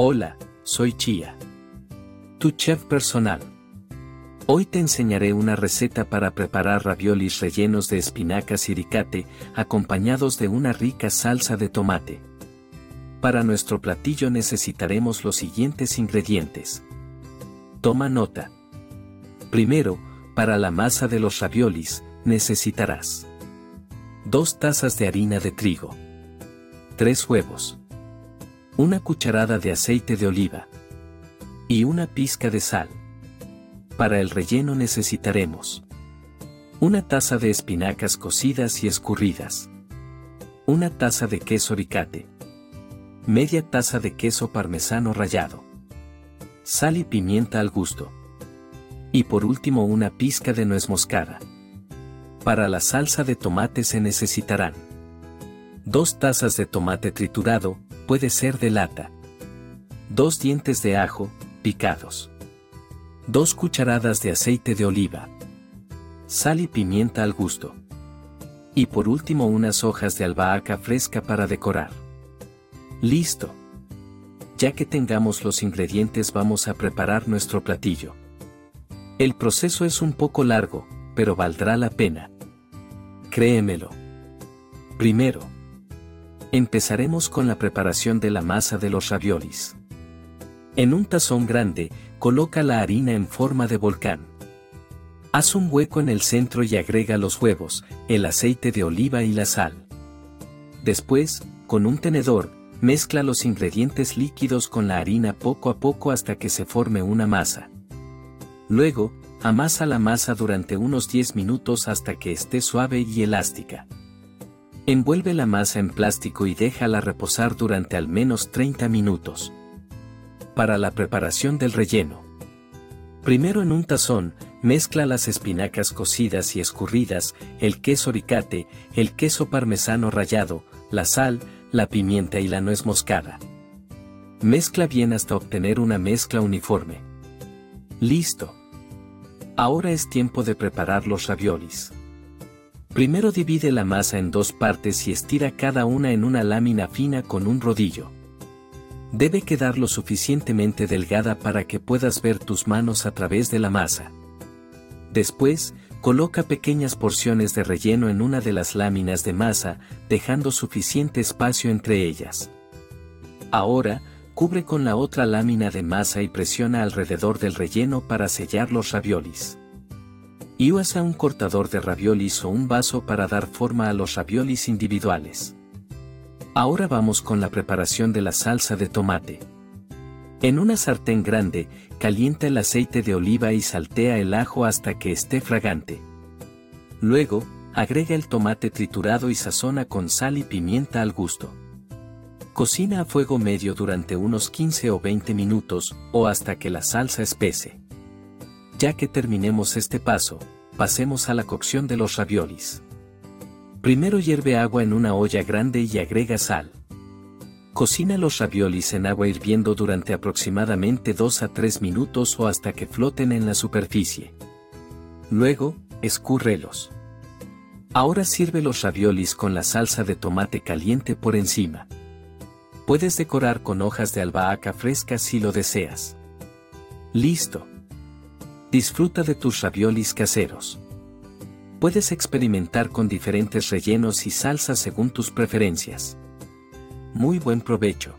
Hola, soy Chia. Tu chef personal. Hoy te enseñaré una receta para preparar raviolis rellenos de espinacas y ricate, acompañados de una rica salsa de tomate. Para nuestro platillo necesitaremos los siguientes ingredientes. Toma nota. Primero, para la masa de los raviolis, necesitarás 2 tazas de harina de trigo, 3 huevos, una cucharada de aceite de oliva y una pizca de sal. Para el relleno necesitaremos una taza de espinacas cocidas y escurridas, una taza de queso ricate, media taza de queso parmesano rallado, sal y pimienta al gusto. Y por último una pizca de nuez moscada. Para la salsa de tomate se necesitarán dos tazas de tomate triturado, puede ser de lata, dos dientes de ajo, picados, dos cucharadas de aceite de oliva, sal y pimienta al gusto. Y por último unas hojas de albahaca fresca para decorar. Listo. Ya que tengamos los ingredientes vamos a preparar nuestro platillo. El proceso es un poco largo, pero valdrá la pena. Créemelo. Primero, empezaremos con la preparación de la masa de los raviolis. En un tazón grande, coloca la harina en forma de volcán. Haz un hueco en el centro y agrega los huevos, el aceite de oliva y la sal. Después, con un tenedor, mezcla los ingredientes líquidos con la harina poco a poco hasta que se forme una masa. Luego, amasa la masa durante unos 10 minutos hasta que esté suave y elástica. Envuelve la masa en plástico y déjala reposar durante al menos 30 minutos. Para la preparación del relleno. Primero en un tazón, mezcla las espinacas cocidas y escurridas, el queso ricate, el queso parmesano rallado, la sal, la pimienta y la nuez moscada. Mezcla bien hasta obtener una mezcla uniforme. Listo. Ahora es tiempo de preparar los raviolis. Primero divide la masa en dos partes y estira cada una en una lámina fina con un rodillo. Debe quedar lo suficientemente delgada para que puedas ver tus manos a través de la masa. Después, coloca pequeñas porciones de relleno en una de las láminas de masa, dejando suficiente espacio entre ellas. Ahora, Cubre con la otra lámina de masa y presiona alrededor del relleno para sellar los raviolis. Y usa un cortador de raviolis o un vaso para dar forma a los raviolis individuales. Ahora vamos con la preparación de la salsa de tomate. En una sartén grande, calienta el aceite de oliva y saltea el ajo hasta que esté fragante. Luego, agrega el tomate triturado y sazona con sal y pimienta al gusto. Cocina a fuego medio durante unos 15 o 20 minutos, o hasta que la salsa espese. Ya que terminemos este paso, pasemos a la cocción de los raviolis. Primero hierve agua en una olla grande y agrega sal. Cocina los raviolis en agua hirviendo durante aproximadamente 2 a 3 minutos o hasta que floten en la superficie. Luego, escúrrelos. Ahora sirve los raviolis con la salsa de tomate caliente por encima. Puedes decorar con hojas de albahaca frescas si lo deseas. Listo. Disfruta de tus raviolis caseros. Puedes experimentar con diferentes rellenos y salsas según tus preferencias. Muy buen provecho.